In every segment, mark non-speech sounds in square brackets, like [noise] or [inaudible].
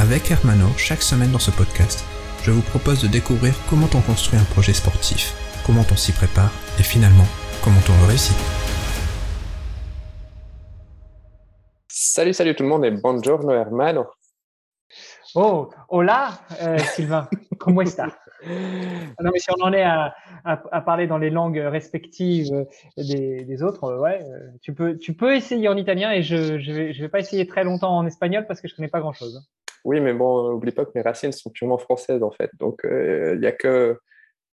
Avec Hermano, chaque semaine dans ce podcast, je vous propose de découvrir comment on construit un projet sportif, comment on s'y prépare et finalement, comment on le réussit. Salut, salut tout le monde et buongiorno Hermano. Oh, hola euh, Sylvain, comment est-ce Non mais si on en est à, parler dans les langues respectives des, autres, ouais, euh, tu peux, tu peux essayer en italien et je je vais, je vais pas essayer très longtemps en espagnol parce que je connais pas grand-chose. Oui, mais bon, n'oublie pas que mes racines sont purement françaises en fait. Donc, euh, il n'y a que,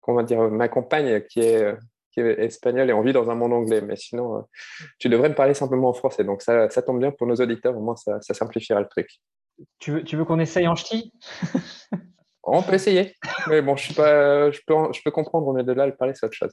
comment dire, ma compagne qui est, qui est espagnole et on vit dans un monde anglais. Mais sinon, euh, tu devrais me parler simplement en français. Donc, ça, ça tombe bien pour nos auditeurs. Au moins, ça, ça simplifiera le truc. Tu veux, tu veux qu'on essaye en ch'ti? [laughs] On peut essayer. Mais bon, je, suis pas, je, peux, je peux comprendre, mais de là, le parler, c'est autre chose.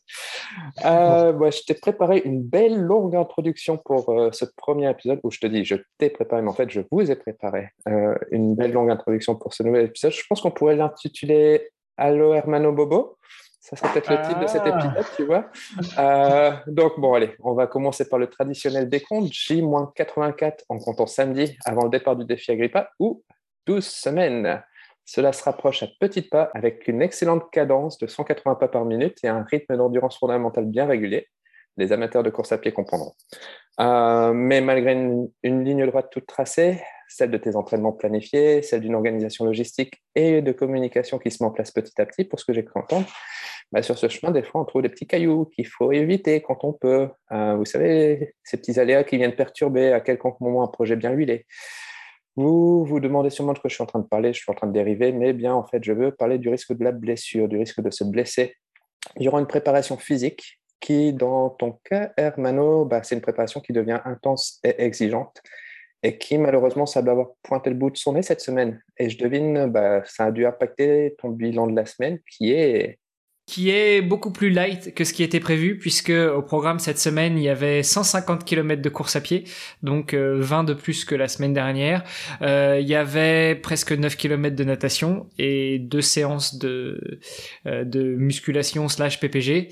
Euh, je t'ai préparé une belle longue introduction pour euh, ce premier épisode où je te dis, je t'ai préparé, mais en fait, je vous ai préparé euh, une belle longue introduction pour ce nouvel épisode. Je pense qu'on pourrait l'intituler Allo Hermano Bobo. Ça serait peut-être le titre de cet ah. épisode, tu vois. Euh, donc, bon, allez, on va commencer par le traditionnel décompte. J-84 en comptant samedi avant le départ du défi Agrippa ou 12 semaines. Cela se rapproche à petits pas avec une excellente cadence de 180 pas par minute et un rythme d'endurance fondamentale bien régulier. Les amateurs de course à pied comprendront. Euh, mais malgré une, ligne droite toute tracée, celle de tes entraînements planifiés, celle d'une organisation logistique et de communication qui se met en place petit à petit, pour ce que j'ai pu entendre, bah, sur ce chemin, des fois, on trouve des petits cailloux qu'il faut éviter quand on peut. Euh, vous savez, ces petits aléas qui viennent perturber à quelconque moment un projet bien huilé. Vous vous demandez sûrement de quoi je suis en train de parler, je suis en train de dériver, mais bien en fait, je veux parler du risque de la blessure, du risque de se blesser durant une préparation physique qui, dans ton cas, Hermano, bah, c'est une préparation qui devient intense et exigeante et qui, malheureusement, doit avoir pointé le bout de son nez cette semaine. Et je devine, bah, ça a dû impacter ton bilan de la semaine qui est qui est beaucoup plus light que ce qui était prévu puisque au programme cette semaine il y avait 150 km de course à pied donc 20 euh, de plus que la semaine dernière. Euh, il y avait presque 9 km de natation et deux séances de euh, de musculation slash PPG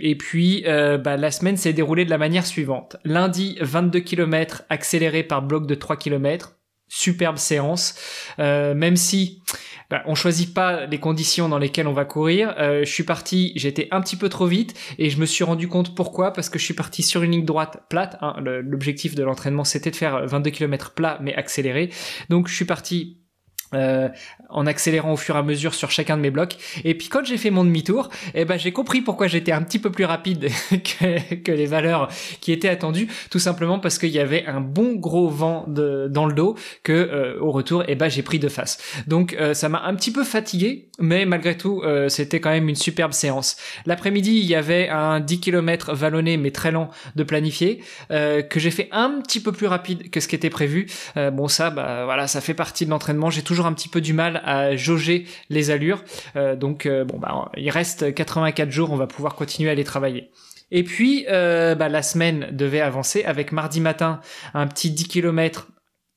et puis bah, la semaine s'est déroulée de la manière suivante. Lundi 22 km accéléré par bloc de 3 km superbe séance. Même si bah, on choisit pas les conditions dans lesquelles on va courir. Euh, je suis parti, j'étais un petit peu trop vite et je me suis rendu compte pourquoi parce que je suis parti sur une ligne droite plate. Hein. L'objectif de l'entraînement c'était de faire 22 km plat mais accéléré. Donc je suis parti euh, en accélérant au fur et à mesure sur chacun de mes blocs. Et puis quand j'ai fait mon demi-tour, eh ben j'ai compris pourquoi j'étais un petit peu plus rapide [laughs] que, les valeurs qui étaient attendues, tout simplement parce qu'il y avait un bon gros vent dans le dos que euh, au retour, eh ben j'ai pris de face. Donc euh, ça m'a un petit peu fatigué, mais malgré tout c'était quand même une superbe séance. L'après-midi il y avait un 10 km vallonné mais très lent de planifié que j'ai fait un petit peu plus rapide que ce qui était prévu. bon ça, bah voilà, ça fait partie de l'entraînement. J'ai toujours un petit peu du mal à jauger les allures. Euh, donc euh, bon bah il reste 84 jours, on va pouvoir continuer à les travailler. Et puis euh, bah, la semaine devait avancer avec mardi matin un petit 10 km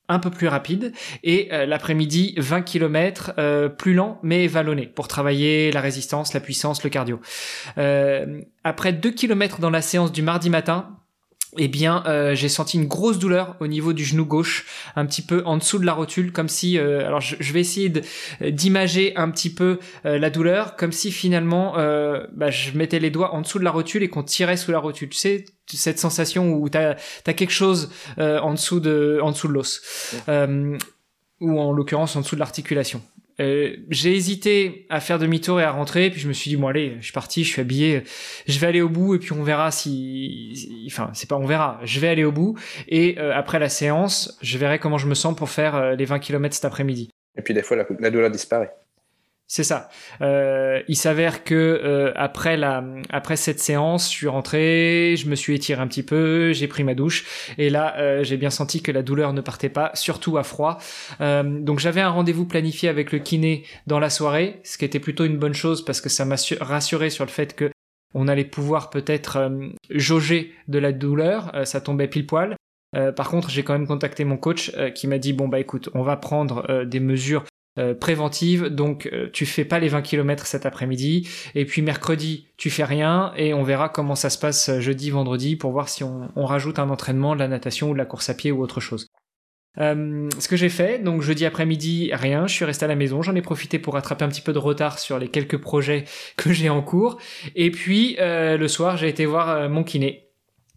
un peu plus rapide et l'après-midi 20 km plus lent mais vallonné pour travailler la résistance, la puissance, le cardio. après 2 km dans la séance du mardi matin, eh bien, euh, j'ai senti une grosse douleur au niveau du genou gauche, un petit peu en dessous de la rotule, comme si, euh, alors je, vais essayer d'imager un petit peu euh, la douleur, comme si finalement, bah, je mettais les doigts en dessous de la rotule et qu'on tirait sous la rotule. Tu sais, cette sensation où t'as as quelque chose en dessous de, en dessous de l'os, ou en l'occurrence en dessous de l'articulation. Euh, j'ai hésité à faire demi-tour et à rentrer, puis je me suis dit bon allez, je suis parti, je suis habillé, je vais aller au bout et puis on verra si, enfin c'est pas on verra, je vais aller au bout et euh, après la séance, je verrai comment je me sens pour faire euh, les 20 km cet après-midi. Et puis des fois la, douleur disparaît. C'est ça. Euh, il s'avère que euh, après la après cette séance, je suis rentré, je me suis étiré un petit peu, j'ai pris ma douche et là euh, j'ai bien senti que la douleur ne partait pas, surtout à froid. donc j'avais un rendez-vous planifié avec le kiné dans la soirée, ce qui était plutôt une bonne chose parce que ça m'a rassuré sur le fait que on allait pouvoir peut-être jauger de la douleur, ça tombait pile poil. par contre, j'ai quand même contacté mon coach qui m'a dit bon bah écoute, on va prendre des mesures euh, préventive. Donc euh, tu fais pas les 20 km cet après-midi. Et puis mercredi tu fais rien. Et on verra comment ça se passe euh, jeudi, vendredi pour voir si on, rajoute un entraînement, de la natation ou de la course à pied ou autre chose. ce que j'ai fait, donc jeudi après-midi, rien, je suis resté à la maison, j'en ai profité pour rattraper un petit peu de retard sur les quelques projets que j'ai en cours, et puis le soir j'ai été voir mon kiné,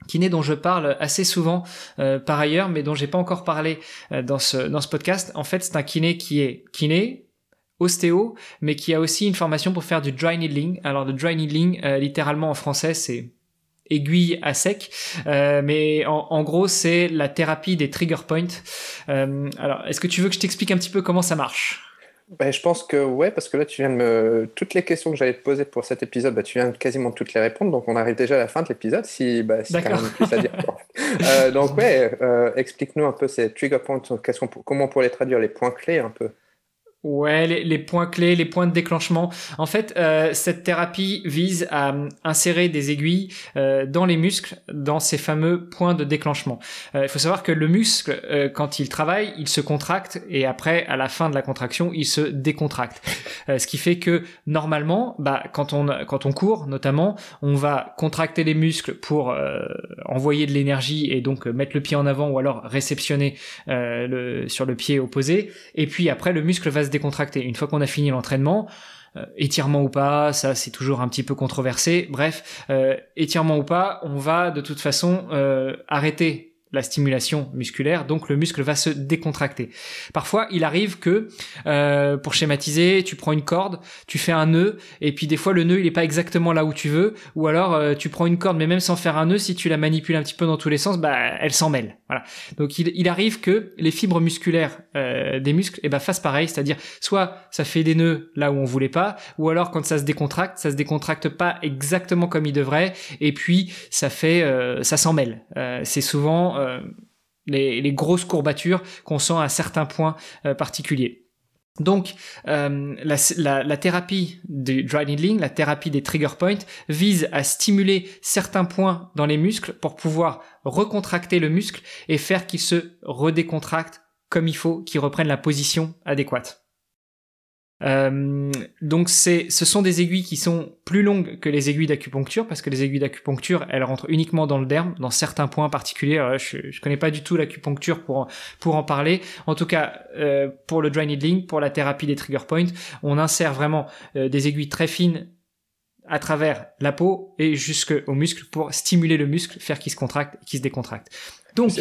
kiné dont je parle assez souvent euh, par ailleurs, mais dont j'ai pas encore parlé euh, dans ce dans ce podcast. En fait, c'est un kiné qui est kiné, ostéo, mais qui a aussi une formation pour faire du dry needling. Alors le dry needling, euh, littéralement en français, c'est aiguille à sec, mais en, en gros c'est la thérapie des trigger points. alors, est-ce que tu veux que je t'explique un petit peu comment ça marche? Ben, je pense que ouais, parce que là, tu viens de me. Toutes les questions que j'allais te poser pour cet épisode, bah, tu viens de quasiment toutes les répondre. Donc, on arrive déjà à la fin de l'épisode, si, bah, si quand même plus à dire. [laughs] euh, donc, ouais, euh, explique-nous un peu ces trigger points, comment on pourrait les traduire, les points clés un peu. Ouais, les, points clés, les points de déclenchement. En fait, euh, cette thérapie vise à euh, insérer des aiguilles euh, dans les muscles, dans ces fameux points de déclenchement. il faut savoir que le muscle, quand il travaille, il se contracte et après, à la fin de la contraction, il se décontracte. ce qui fait que normalement, bah, quand on quand on court, notamment, on va contracter les muscles pour envoyer de l'énergie et donc mettre le pied en avant ou alors réceptionner le, sur le pied opposé. Et puis après, le muscle va se décontracter. Une fois qu'on a fini l'entraînement, euh, étirement ou pas, ça c'est toujours un petit peu controversé. Bref, euh, étirement ou pas, on va de toute façon euh, arrêter la stimulation musculaire, donc le muscle va se décontracter. Parfois, il arrive que, euh, pour schématiser, tu prends une corde, tu fais un nœud, et puis des fois le nœud il est pas exactement là où tu veux, ou alors euh, tu prends une corde, mais même sans faire un nœud, si tu la manipules un petit peu dans tous les sens, bah elle s'en mêle. Voilà. Donc il, arrive que les fibres musculaires euh, des muscles, eh ben fassent pareil, c'est-à-dire soit ça fait des nœuds là où on voulait pas, ou alors quand ça se décontracte, ça se décontracte pas exactement comme il devrait, et puis ça fait, ça s'en mêle. c'est souvent euh, les, grosses courbatures qu'on sent à certains points euh, particuliers. Donc, euh, la, thérapie du dry needling, la thérapie des trigger points, vise à stimuler certains points dans les muscles pour pouvoir recontracter le muscle et faire qu'il se redécontracte comme il faut, qu'il reprenne la position adéquate. Euh, donc c'est, ce sont des aiguilles qui sont plus longues que les aiguilles d'acupuncture parce que les aiguilles d'acupuncture elles rentrent uniquement dans le derme, dans certains points particuliers. je, je connais pas du tout l'acupuncture pour pour en parler. En tout cas, euh, pour le dry needling, pour la thérapie des trigger points, on insère vraiment euh, des aiguilles très fines à travers la peau et jusqu'au muscle pour stimuler le muscle, faire qu'il se contracte, qu'il se décontracte. Donc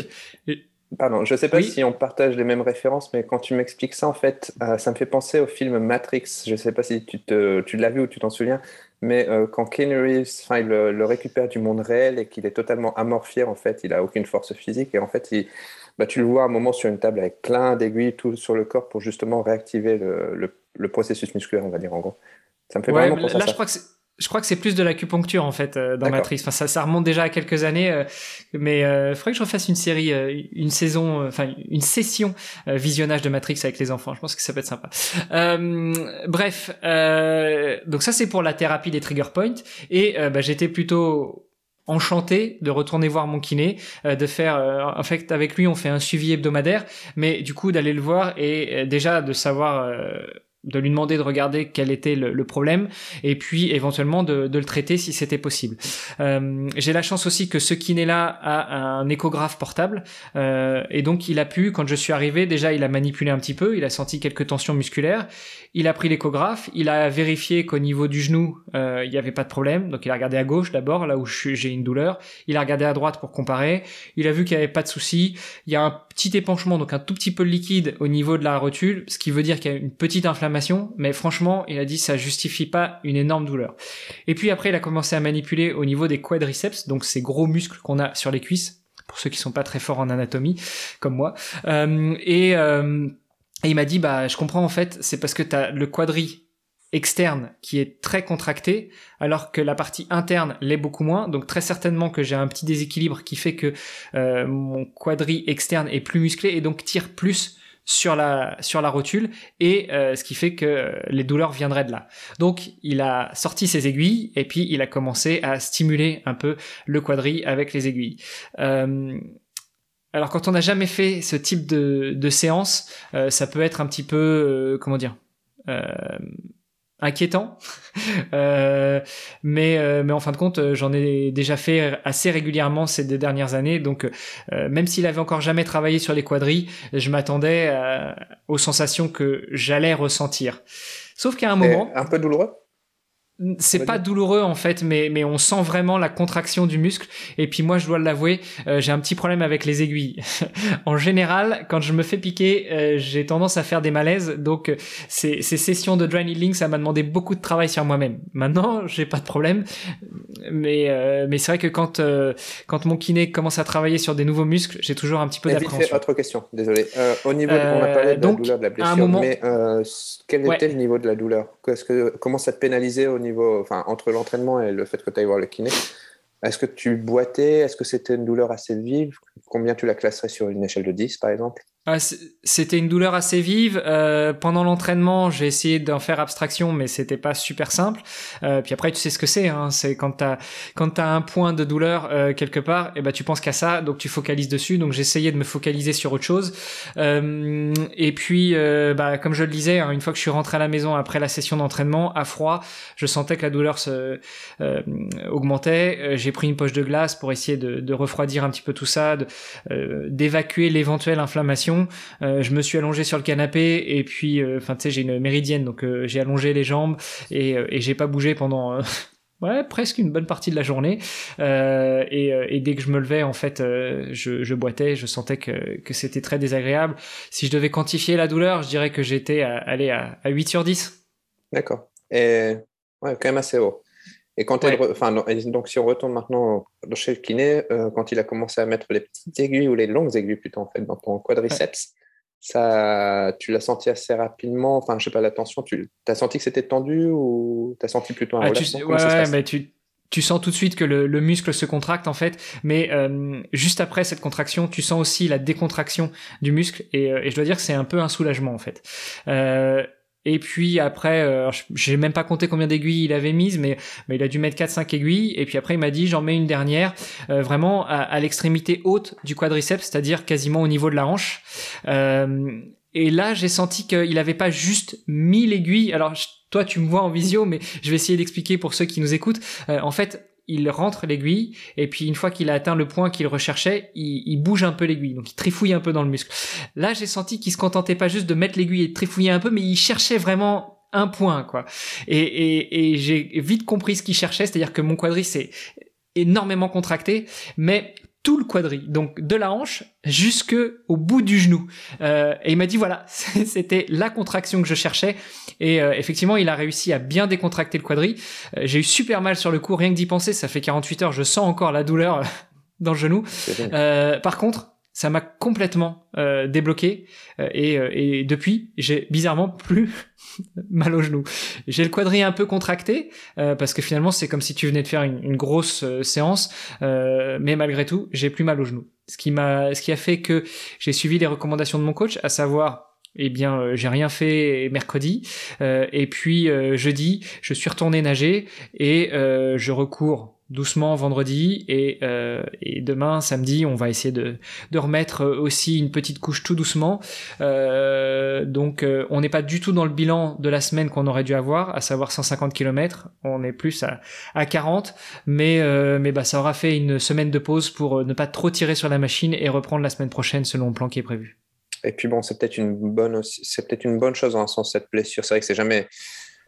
Pardon, je ne sais pas si on partage les mêmes références, mais quand tu m'expliques ça, en fait, euh, ça me fait penser au film Matrix. Je ne sais pas si tu, te, tu l'as vu ou tu t'en souviens, mais euh, quand Keanu Reeves il le, récupère du monde réel et qu'il est totalement amorphié, en fait, il n'a aucune force physique, et en fait, il, bah, tu le vois un moment sur une table avec plein d'aiguilles tout sur le corps pour justement réactiver le, le, processus musculaire, on va dire en gros. Ça me fait vraiment penser là, ça. Je crois que je crois que c'est plus de l'acupuncture en fait euh, dans Matrix. Enfin, ça, ça remonte déjà à quelques années, euh, mais il euh, faudrait que je refasse une série, une saison, enfin une session visionnage de Matrix avec les enfants. Je pense que ça peut être sympa. bref, donc ça c'est pour la thérapie des trigger points et bah, j'étais plutôt enchanté de retourner voir mon kiné, de faire, en fait avec lui on fait un suivi hebdomadaire, mais du coup d'aller le voir et déjà de savoir de lui demander de regarder quel était le, problème et puis éventuellement de, le traiter si c'était possible. Euh, j'ai la chance aussi que ce kiné-là a un échographe portable euh, et donc il a pu, quand je suis arrivé, déjà il a manipulé un petit peu, il a senti quelques tensions musculaires, il a pris l'échographe, il a vérifié qu'au niveau du genou euh, il n'y avait pas de problème, donc il a regardé à gauche d'abord là où j'ai une douleur, il a regardé à droite pour comparer, il a vu qu'il n'y avait pas de souci, il y a un petit épanchement donc un tout petit peu de liquide au niveau de la rotule, ce qui veut dire qu'il y a une petite inflammation mais franchement, il a dit ça justifie pas une énorme douleur. Et puis après, il a commencé à manipuler au niveau des quadriceps, donc ces gros muscles qu'on a sur les cuisses, pour ceux qui sont pas très forts en anatomie, comme moi. Euh, et, euh, il m'a dit, bah, je comprends en fait, c'est parce que tu as le quadri externe qui est très contractée, alors que la partie interne l'est beaucoup moins. Donc très certainement que j'ai un petit déséquilibre qui fait que euh, mon quadri externe est plus musclé et donc tire plus sur la sur la rotule et euh, ce qui fait que les douleurs viendraient de là. Donc il a sorti ses aiguilles et puis il a commencé à stimuler un peu le quadri avec les aiguilles. Euh, alors quand on n'a jamais fait ce type de, de séance, ça peut être un petit peu comment dire inquiétant. [laughs] euh, mais, euh, mais en fin de compte, euh, j'en ai déjà fait assez régulièrement ces deux dernières années. Donc, euh, même s'il avait encore jamais travaillé sur les quadrilles, je m'attendais aux sensations que j'allais ressentir. Sauf qu'à un moment... Un peu douloureux? C'est pas douloureux en fait, mais, mais on sent vraiment la contraction du muscle. Et puis moi, je dois l'avouer, euh, j'ai un petit problème avec les aiguilles. [laughs] en général, quand je me fais piquer, euh, j'ai tendance à faire des malaises. Donc euh, ces, ces sessions de dry needling, ça m'a demandé beaucoup de travail sur moi-même. Maintenant, [laughs] j'ai pas de problème, mais mais c'est vrai que quand quand mon kiné commence à travailler sur des nouveaux muscles, j'ai toujours un petit peu d'appréhension. Autre question, désolé. au niveau, de, on a parlé de la douleur de la blessure, mais quel était le niveau de la douleur? Que, Comment ça te pénalisait au niveau, entre l'entraînement et le fait que tu ailles voir le kiné, est-ce que tu boitais? Est-ce que c'était une douleur assez vive? Combien tu la classerais sur une échelle de 10, par exemple? Ah, c'était une douleur assez vive. Euh, pendant l'entraînement, j'ai essayé d'en faire abstraction, mais c'était pas super simple. Euh, puis après, tu sais ce que c'est. Hein, c'est quand t'as quand t'as un point de douleur euh, quelque part, et eh ben tu penses qu'à ça, donc tu focalises dessus. Donc j'essayais de me focaliser sur autre chose. Euh, et puis, euh, bah, comme je le disais, hein, une fois que je suis rentré à la maison après la session d'entraînement, à froid, je sentais que la douleur se augmentait. j'ai pris une poche de glace pour essayer de, de refroidir un petit peu tout ça, d'évacuer l'éventuelle inflammation. Euh, je me suis allongé sur le canapé et puis, euh, tu sais, j'ai une méridienne, donc euh, j'ai allongé les jambes et, j'ai pas bougé pendant. [laughs] presque une bonne partie de la journée. Et, dès que je me levais, en fait, je, je, boitais, je sentais que, c'était très désagréable. Si je devais quantifier la douleur, je dirais que j'étais à, à, à 8 sur 10. D'accord. Et ouais, quand même assez haut. Et quand elle, enfin, donc si on retourne maintenant chez le kiné, euh, quand il a commencé à mettre les petites aiguilles ou les longues aiguilles plutôt en fait dans ton quadriceps, ça, tu l'as senti assez rapidement. Enfin, je sais pas, la tension, tu as senti que c'était tendu ou tu as senti plutôt un ah, relâchement? tu, Ouais, mais tu, tu sens tout de suite que le, le, muscle se contracte en fait, mais euh, juste après cette contraction, tu sens aussi la décontraction du muscle et, euh, et je dois dire que c'est un peu un soulagement en fait. Euh, et puis après, euh, j'ai même pas compté combien d'aiguilles il avait mises, mais, il a dû mettre 4-5 aiguilles. Et puis après, il m'a dit, j'en mets une dernière, euh, vraiment à, l'extrémité haute du quadriceps, c'est-à-dire quasiment au niveau de la hanche. Euh, et là, j'ai senti qu'il avait pas juste mis l'aiguille. Alors, toi, tu me vois en visio, mais je vais essayer d'expliquer pour ceux qui nous écoutent. En fait, il rentre l'aiguille et puis une fois qu'il a atteint le point qu'il recherchait, il, bouge un peu l'aiguille, donc il trifouille un peu dans le muscle. Là, j'ai senti qu'il se contentait pas juste de mettre l'aiguille et de trifouiller un peu, mais il cherchait vraiment un point, quoi. Et, et, et j'ai vite compris ce qu'il cherchait, c'est-à-dire que mon quadri s'est énormément contracté, mais tout le quadri, donc de la hanche jusque au bout du genou. Euh, et il m'a dit voilà, [laughs] c'était la contraction que je cherchais. Et euh, effectivement, il a réussi à bien décontracter le quadri. Euh, j'ai eu super mal sur le coup, rien que d'y penser. Ça fait 48 heures, je sens encore la douleur [laughs] dans le genou. par contre, ça m'a complètement euh, débloqué euh, et, euh, et, depuis j'ai bizarrement plus [laughs] mal au genou. J'ai le quadri un peu contracté parce que finalement c'est comme si tu venais de faire une, grosse séance, mais malgré tout j'ai plus mal au genou. Ce qui m'a, ce qui a fait que j'ai suivi les recommandations de mon coach, à savoir eh bien, j'ai rien fait mercredi. et puis jeudi, je suis retourné nager et je recours doucement vendredi et, euh, et, demain samedi on va essayer de, de, remettre aussi une petite couche tout doucement. Euh, donc euh, on n'est pas du tout dans le bilan de la semaine qu'on aurait dû avoir à savoir 150 km on est plus à, à 40 mais euh, mais bah ça aura fait une semaine de pause pour ne pas trop tirer sur la machine et reprendre la semaine prochaine selon le plan qui est prévu. Et puis bon c'est peut-être une bonne c'est peut-être une bonne chose dans un sens cette blessure. C'est vrai que c'est jamais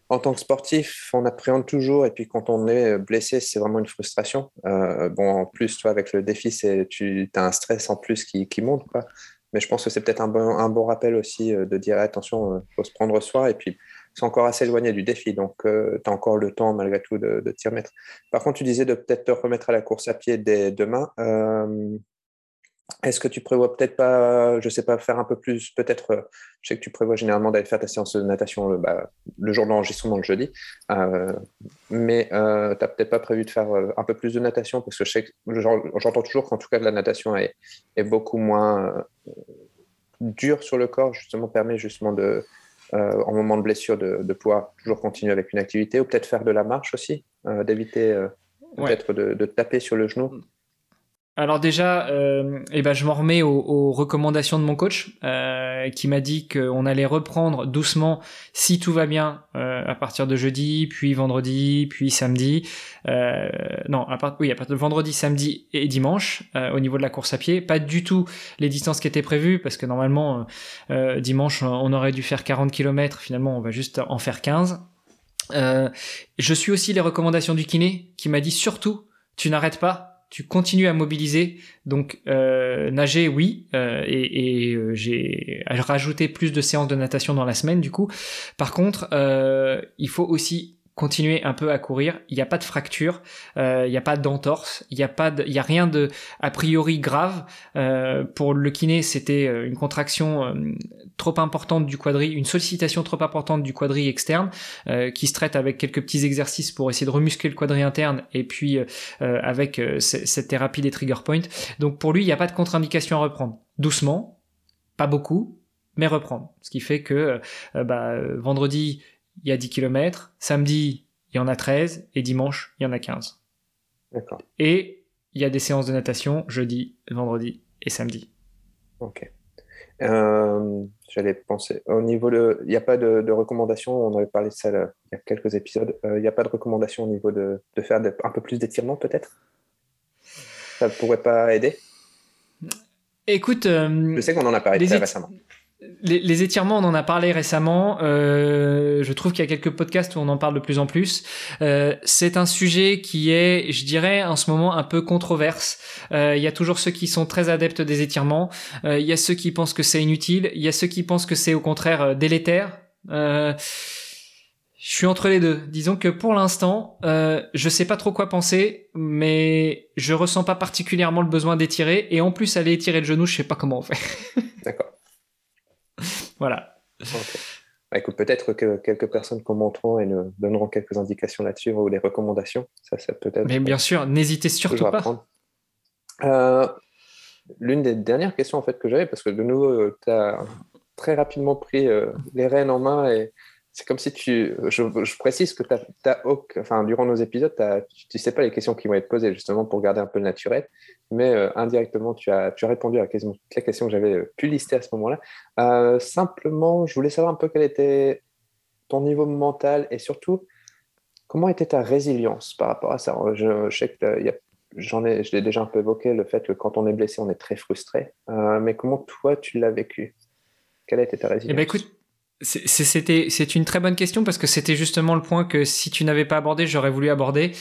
en tant que sportif, on appréhende toujours, et puis quand on est blessé, c'est vraiment une frustration. Euh, bon, en plus, toi, avec le défi, tu as un stress en plus qui, qui monte, quoi. Mais je pense que c'est peut-être un bon, un bon rappel aussi euh, de dire attention, il euh, faut se prendre soin, et puis c'est encore assez éloigné du défi, donc tu as encore le temps malgré tout de, de t'y remettre. Par contre, tu disais de peut-être te remettre à la course à pied dès demain. Est-ce que tu prévois peut-être pas, je sais pas, faire un peu plus, peut-être, euh, je sais que tu prévois généralement d'aller faire ta séance de natation le, bah, le jour de l'enregistrement le jeudi, euh, mais euh, tu n'as peut-être pas prévu de faire un peu plus de natation parce que je sais que j'entends toujours qu'en tout cas la natation est, est beaucoup moins dure sur le corps, justement permet justement de, en moment de blessure de, de, pouvoir toujours continuer avec une activité ou peut-être faire de la marche aussi, d'éviter peut-être de, de, taper sur le genou. Alors déjà, euh, eh ben je m'en remets aux, recommandations de mon coach euh, qui m'a dit qu'on allait reprendre doucement si tout va bien euh, à partir de jeudi, puis vendredi, puis samedi. Euh, non, à oui, à partir de vendredi, samedi et dimanche au niveau de la course à pied. Pas du tout les distances qui étaient prévues parce que normalement dimanche on aurait dû faire 40 km. Finalement, on va juste en faire 15. je suis aussi les recommandations du kiné qui m'a dit surtout tu n'arrêtes pas tu continues à mobiliser. Donc euh, nager, oui, euh, et, et euh, j'ai rajouté plus de séances de natation dans la semaine du coup. Par contre, euh, il faut aussi continuer un peu à courir. Il n'y a pas de fracture, euh, il n'y a pas d'entorse, il n'y a pas, il y a rien de a priori grave. Euh, pour le kiné, c'était une contraction trop importante du quadri, une sollicitation trop importante du quadri externe, euh, qui se traite avec quelques petits exercices pour essayer de remuscler le quadri interne, et puis avec cette thérapie des trigger points. Donc pour lui, il n'y a pas de contre-indication à reprendre. Doucement, pas beaucoup, mais reprendre. Ce qui fait que bah, vendredi, il y a 10 km, samedi, il y en a 13, et dimanche, il y en a 15. D'accord. Et il y a des séances de natation jeudi, vendredi et samedi. Ok. Euh, J'allais penser, au niveau de. Il n'y a pas de, de recommandations, on avait parlé de ça il y a quelques épisodes. Euh, il n'y a pas de recommandation au niveau de, de faire un peu plus d'étirement, peut-être? Ça ne pourrait pas aider? Écoute. Euh, Je sais qu'on en a parlé très récemment. Les, étirements, on en a parlé récemment. Euh, je trouve qu'il y a quelques podcasts où on en parle de plus en plus. Euh, c'est un sujet qui est, je dirais, en ce moment un peu controverse. Euh, il y a toujours ceux qui sont très adeptes des étirements. il y a ceux qui pensent que c'est inutile. Il y a ceux qui pensent que c'est au contraire délétère. je suis entre les deux. Disons que pour l'instant, euh, je sais pas trop quoi penser, mais je ressens pas particulièrement le besoin d'étirer. Et en plus, aller étirer le genou, je sais pas comment on fait. [laughs] Voilà. Bah, écoute, peut-être que quelques personnes commenteront et nous donneront quelques indications là-dessus ou des recommandations. Ça, ça peut être. Mais bien sûr, n'hésitez surtout pas. Euh, l'une des dernières questions en fait que j'avais, parce que de nouveau, euh, tu as très rapidement pris euh, les rênes en main et c'est comme si tu. Je, précise que as, enfin, durant nos épisodes, tu ne sais pas les questions qui vont être posées, justement pour garder un peu le naturel, mais euh, indirectement, tu as, tu as répondu à quasiment toutes les questions que j'avais euh, pu lister à ce moment-là. Euh, simplement, je voulais savoir un peu quel était ton niveau mental et surtout, comment était ta résilience par rapport à ça? Je, sais que j'en ai, je l'ai déjà un peu évoqué, le fait que quand on est blessé, on est très frustré. mais comment toi, tu l'as vécu? Quelle été ta résilience eh ben, écoute, c'était c'est une très bonne question parce que c'était justement le point que si tu n'avais pas abordé j'aurais voulu aborder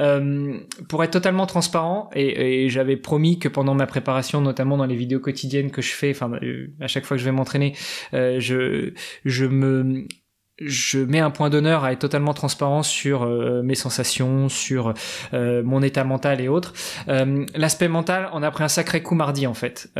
euh, pour être totalement transparent et, et j'avais promis que pendant ma préparation notamment dans les vidéos quotidiennes que je fais enfin euh, à chaque fois que je vais m'entraîner euh, je je me je mets un point d'honneur à être totalement transparent sur euh, mes sensations, sur euh, mon état mental et autres. Euh, L'aspect mental, on a pris un sacré coup mardi en fait.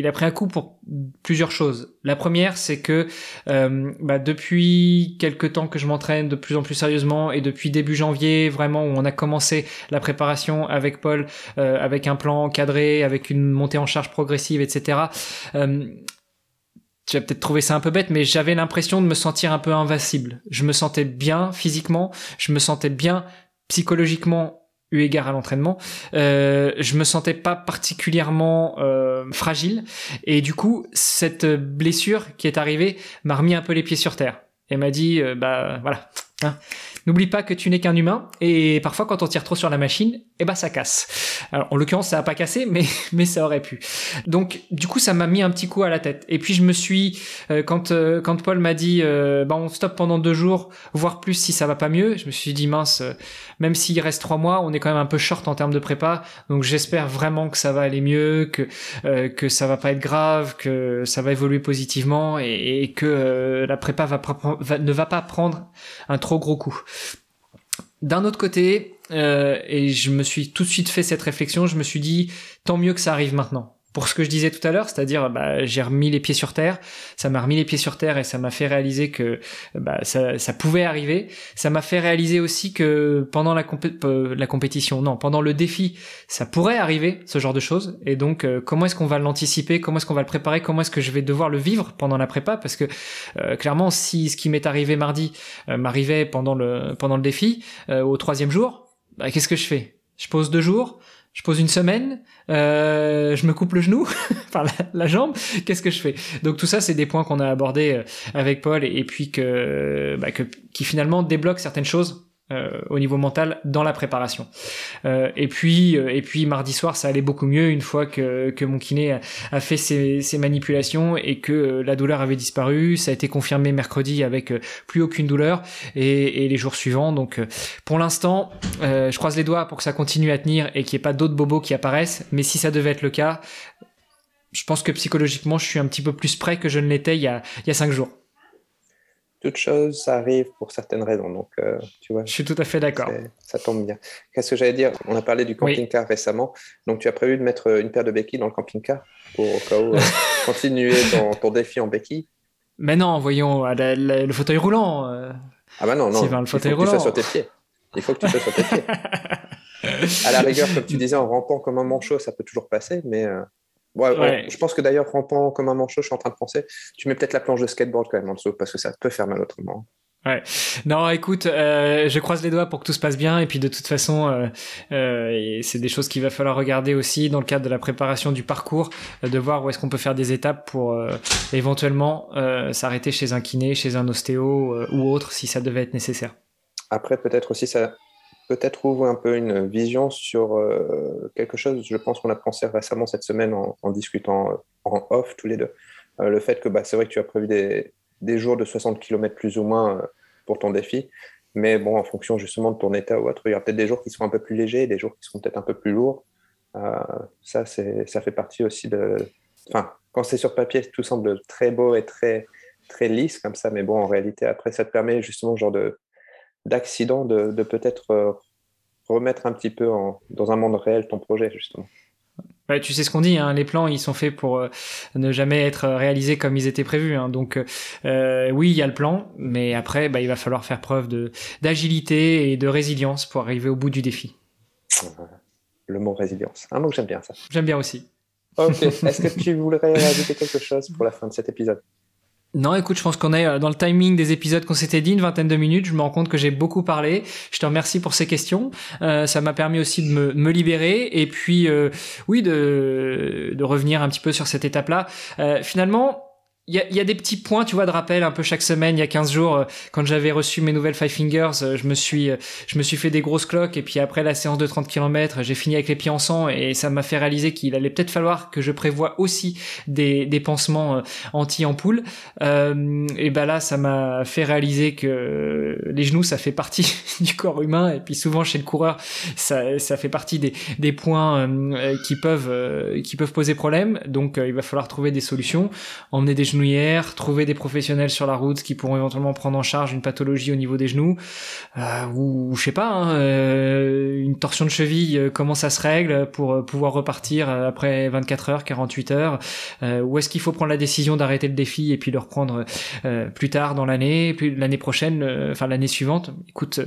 Il a pris un coup pour plusieurs choses. La première, c'est que euh, bah, depuis quelques temps que je m'entraîne de plus en plus sérieusement et depuis début janvier, vraiment où on a commencé la préparation avec Paul, euh, avec un plan cadré, avec une montée en charge progressive, etc. Euh, tu vas peut-être trouver ça un peu bête, mais j'avais l'impression de me sentir un peu invincible. Je me sentais bien physiquement, je me sentais bien psychologiquement eu égard à l'entraînement, euh, je me sentais pas particulièrement euh, fragile. Et du coup cette blessure qui est arrivée m'a remis un peu les pieds sur terre et m'a dit euh, bah voilà hein, N'oublie pas que tu n'es qu'un humain. Et parfois quand on tire trop sur la machine, eh ben ça casse. Alors en l'occurrence ça a pas cassé, mais [laughs] mais ça aurait pu. Donc du coup ça m'a mis un petit coup à la tête. Et puis je me suis euh, quand euh, quand Paul m'a dit euh, bah on stoppe pendant deux jours, voire plus si ça va pas mieux, je me suis dit mince, même s'il reste trois mois, on est quand même un peu short en termes de prépa. Donc j'espère vraiment que ça va aller mieux, que que ça va pas être grave, que ça va évoluer positivement et, que la prépa va, va, ne va pas prendre un trop gros coup. D'un autre côté, et je me suis tout de suite fait cette réflexion, je me suis dit, tant mieux que ça arrive maintenant pour ce que je disais tout à l'heure, c'est-à-dire bah, j'ai remis les pieds sur terre, ça m'a remis les pieds sur terre et ça m'a fait réaliser que bah, ça, ça, pouvait arriver. Ça m'a fait réaliser aussi que pendant la, euh, la compétition, non, pendant le défi, ça pourrait arriver ce genre de choses. Et donc euh, comment est-ce qu'on va l'anticiper, comment est-ce qu'on va le préparer, comment est-ce que je vais devoir le vivre pendant la prépa? Parce que euh, clairement, si ce qui m'est arrivé mardi m'arrivait pendant le pendant le défi au troisième jour, bah, qu'est-ce que je fais? Je pose deux jours je pose une semaine, euh, je me coupe le genou, [laughs] enfin la, jambe, qu'est-ce que je fais? Donc tout ça, c'est des points qu'on a abordés euh, avec Paul et, puis que, bah, que qui finalement débloquent certaines choses euh, au niveau mental dans la préparation. Euh, et puis euh, et puis mardi soir ça allait beaucoup mieux une fois que, que mon kiné a, fait ses, ses, manipulations et que la douleur avait disparu. Ça a été confirmé mercredi avec plus aucune douleur et, et les jours suivants. Donc pour l'instant je croise les doigts pour que ça continue à tenir et qu'il n'y ait pas d'autres bobos qui apparaissent. Mais si ça devait être le cas, je pense que psychologiquement je suis un petit peu plus prêt que je ne l'étais il y a il y a cinq jours toute chose, ça arrive pour certaines raisons. Donc, euh, tu vois. Je suis tout à fait d'accord. Ça tombe bien. Qu'est-ce que j'allais dire? On a parlé du camping-car récemment. Donc, tu as prévu de mettre euh, une paire de béquilles dans le camping-car pour euh, [laughs] continuer ton, défi en béquilles? Mais non, voyons, le fauteuil roulant. ah bah non, non. le fauteuil il faut que tu sois sur tes pieds. Il faut que tu sois sur tes pieds. [laughs] à la rigueur, comme tu disais, en rampant comme un manchot, ça peut toujours passer, mais Ouais, je pense que d'ailleurs, rampant comme un manchot, je suis en train de penser, tu mets peut-être la planche de skateboard quand même en dessous parce que ça peut faire mal autrement. Ouais. Non, écoute, euh, je croise les doigts pour que tout se passe bien et puis de toute façon, euh, euh, c'est des choses qu'il va falloir regarder aussi dans le cadre de la préparation du parcours, de voir où est-ce qu'on peut faire des étapes pour éventuellement s'arrêter chez un kiné, chez un ostéo ou autre si ça devait être nécessaire. Après, peut-être aussi ça, peut-être ouvre un peu une vision sur euh, quelque chose, je pense qu'on a pensé récemment cette semaine en, discutant euh, en off tous les deux. Euh, le fait que bah, c'est vrai que tu as prévu des, des, jours de 60 km plus ou moins pour ton défi, mais bon, en fonction justement de ton état ou autre, il y a peut-être des jours qui seront un peu plus légers, des jours qui seront peut-être un peu plus lourds. ça, ça fait partie aussi de. Enfin, quand c'est sur papier, tout semble très beau et très, très lisse comme ça, mais bon, en réalité, après, ça te permet justement genre de d'accident de, de peut-être euh, remettre un petit peu dans un monde réel ton projet, justement. tu sais ce qu'on dit, hein, les plans ils sont faits pour euh, ne jamais être réalisés comme ils étaient prévus. Hein. donc euh, oui, il y a le plan, mais après bah, il va falloir faire preuve de d'agilité et de résilience pour arriver au bout du défi. Le mot résilience, un mot que j'aime bien ça. J'aime bien aussi. Ok, est-ce que tu voudrais ajouter quelque chose pour la fin de cet épisode? Non, écoute, je pense qu'on est euh, dans le timing des épisodes qu'on s'était dit, une vingtaine de minutes. Je me rends compte que j'ai beaucoup parlé. Je te remercie pour ces questions. Euh, ça m'a permis aussi de me, libérer et puis, euh, oui, de, revenir un petit peu sur cette étape-là. Finalement, il y a, y a, des petits points, tu vois, de rappel un peu chaque semaine. Il y a 15 jours, euh, quand j'avais reçu mes nouvelles Five Fingers, euh, je me suis, euh, je me suis fait des grosses cloques. Et puis après la séance de 30 km, j'ai fini avec les pieds en sang et ça m'a fait réaliser qu'il allait peut-être falloir que je prévoie aussi des, des pansements anti-ampoule. Euh, et ben là, ça m'a fait réaliser que les genoux, ça fait partie [laughs] du corps humain. Et puis souvent chez le coureur, ça, ça fait partie des, des points qui peuvent, qui peuvent poser problème. Donc il va falloir trouver des solutions, emmener des genoux trouver des professionnels sur la route qui pourront éventuellement prendre en charge une pathologie au niveau des genoux, euh, ou je sais pas, hein, euh, une torsion de cheville, euh, comment ça se règle pour pouvoir repartir après 24 heures, 48 heures, ou est-ce qu'il faut prendre la décision d'arrêter le défi et puis le reprendre plus tard dans l'année, puis l'année prochaine, enfin l'année suivante. Écoute,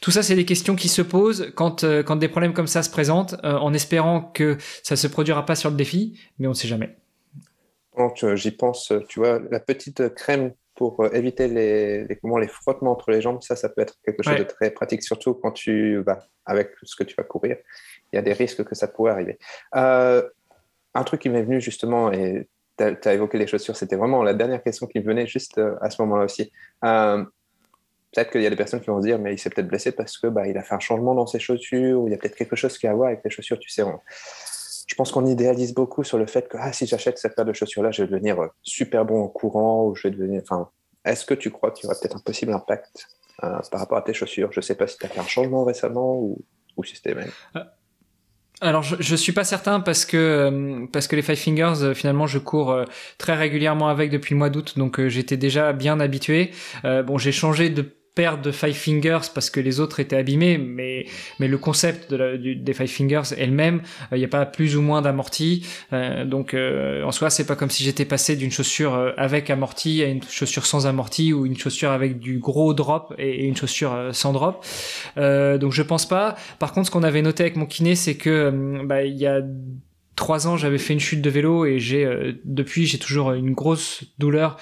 tout ça c'est des questions qui se posent quand quand des problèmes comme ça se présentent, en espérant que ça se produira pas sur le défi, mais on ne sait jamais quand j'y pense, tu vois, la petite crème pour euh, éviter les, les, les frottements entre les jambes, ça, ça peut être quelque chose de très pratique, surtout quand tu vas avec ce que tu vas courir. Il y a des risques que ça pourrait arriver. Euh, un truc qui m'est venu justement, et tu as, évoqué les chaussures, c'était vraiment la dernière question qui me venait juste euh, à ce moment-là aussi. peut-être qu'il y a des personnes qui vont se dire, mais il s'est peut-être blessé parce que bah, il a fait un changement dans ses chaussures, ou il y a peut-être quelque chose qui a à voir avec les chaussures, tu sais pense qu'on idéalise beaucoup sur le fait que ah, si j'achète cette paire de chaussures-là, je vais devenir euh, super bon en courant ou je vais devenir. Enfin, est-ce que tu crois qu'il y aura peut-être un possible impact euh, par rapport à tes chaussures? Je ne sais pas si tu as fait un changement récemment ou, ou si c'était même. Euh, alors je, je suis pas certain parce que parce que les Five Fingers finalement je cours très régulièrement avec depuis le mois d'août donc j'étais déjà bien habitué. bon j'ai changé de paire de Five Fingers parce que les autres étaient abîmés, mais, mais le concept de la, des Five Fingers elle-même, il n'y a pas plus ou moins d'amorti. donc en soi, c'est pas comme si j'étais passé d'une chaussure avec amorti à une chaussure sans amorti ou une chaussure avec du gros drop et, une chaussure sans drop. donc je pense pas. Par contre, ce qu'on avait noté avec mon kiné, c'est que bah, il y a trois ans, j'avais fait une chute de vélo et j'ai depuis j'ai toujours une grosse douleur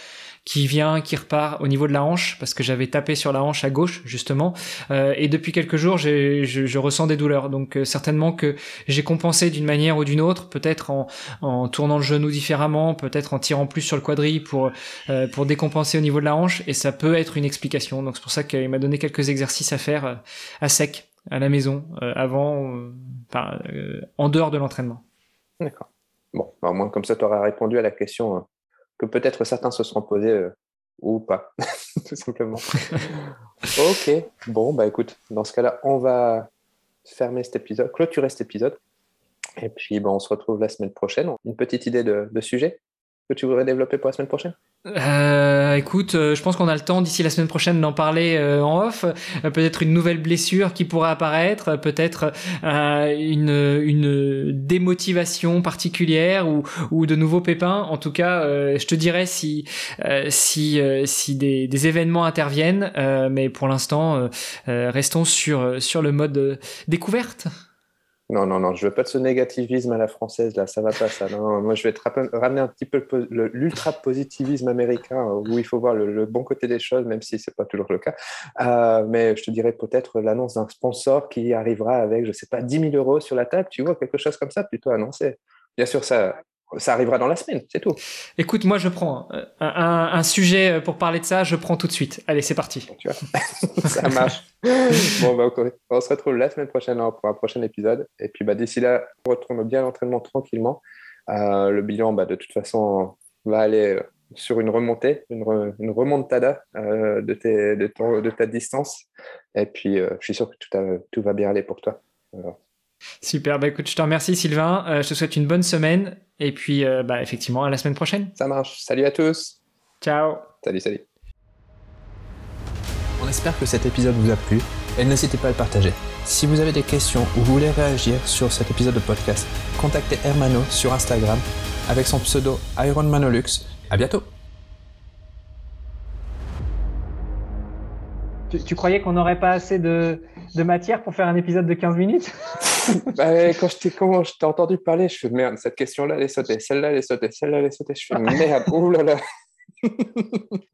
qui vient, qui repart au niveau de la hanche parce que j'avais tapé sur la hanche à gauche justement. Euh, et depuis quelques jours, je, je, ressens des douleurs. Donc euh, certainement que j'ai compensé d'une manière ou d'une autre, peut-être en, en, tournant le genou différemment, peut-être en tirant plus sur le quadrille pour euh, pour décompenser au niveau de la hanche. Et ça peut être une explication. Donc c'est pour ça qu'il m'a donné quelques exercices à faire euh, à sec à la maison avant, enfin, en dehors de l'entraînement. D'accord. Bon, bah, au moins comme ça, tu auras répondu à la question hein que peut-être certains se seront posés euh, ou pas, [laughs] tout simplement. [laughs] ok, bon, bah écoute, dans ce cas-là, on va fermer cet épisode, clôturer cet épisode. Et puis, bah, on se retrouve la semaine prochaine. Une petite idée de, de sujet? Que tu voudrais développer pour la semaine prochaine? Euh, écoute, euh, je pense qu'on a le temps d'ici la semaine prochaine d'en parler euh, en off. Euh, peut-être une nouvelle blessure qui pourrait apparaître, peut-être une, une démotivation particulière ou, ou de nouveaux pépins. En tout cas, je te dirais si si si des, des événements interviennent, mais pour l'instant, restons sur sur le mode découverte. Non, non, non, je veux pas de ce négativisme à la française, là, ça va pas, ça. Moi, je vais te ramener un petit peu l'ultra-positivisme américain, où il faut voir le, bon côté des choses, même si c'est pas toujours le cas. Euh, mais je te dirais peut-être l'annonce d'un sponsor qui arrivera avec, je sais pas, 10 000 euros sur la table, tu vois, quelque chose comme ça, plutôt annoncé. Bien sûr, ça, ça arrivera dans la semaine, c'est tout. Écoute, moi je prends un, sujet pour parler de ça, je prends tout de suite. Allez, c'est parti. [laughs] ça marche. bon, bah, on se retrouve la semaine prochaine hein, pour un prochain épisode. Et puis bah, d'ici là, on retourne bien l'entraînement tranquillement. Euh, le bilan, bah, de toute façon, va aller euh, sur une remontée, une, remontada euh, de, de, ta distance. Et puis, je suis sûr que tout, tout va bien aller pour toi. Super, bah écoute, je te remercie Sylvain, euh, je te souhaite une bonne semaine et puis euh, bah, effectivement à la semaine prochaine. Ça marche, salut à tous. Ciao. Salut, salut. On espère que cet épisode vous a plu et n'hésitez pas à le partager. Si vous avez des questions ou vous voulez réagir sur cet épisode de podcast, contactez Hermano sur Instagram avec son pseudo IronManolux. À bientôt. Tu, croyais qu'on n'aurait pas assez de, de matière pour faire un épisode de 15 minutes? [laughs] [laughs] bah, quand je t'ai entendu parler, je fais merde, cette question-là, elle est sautée, celle-là, elle est sautée, celle-là, elle est sautée. Je fais merde, [laughs] oulala. [laughs]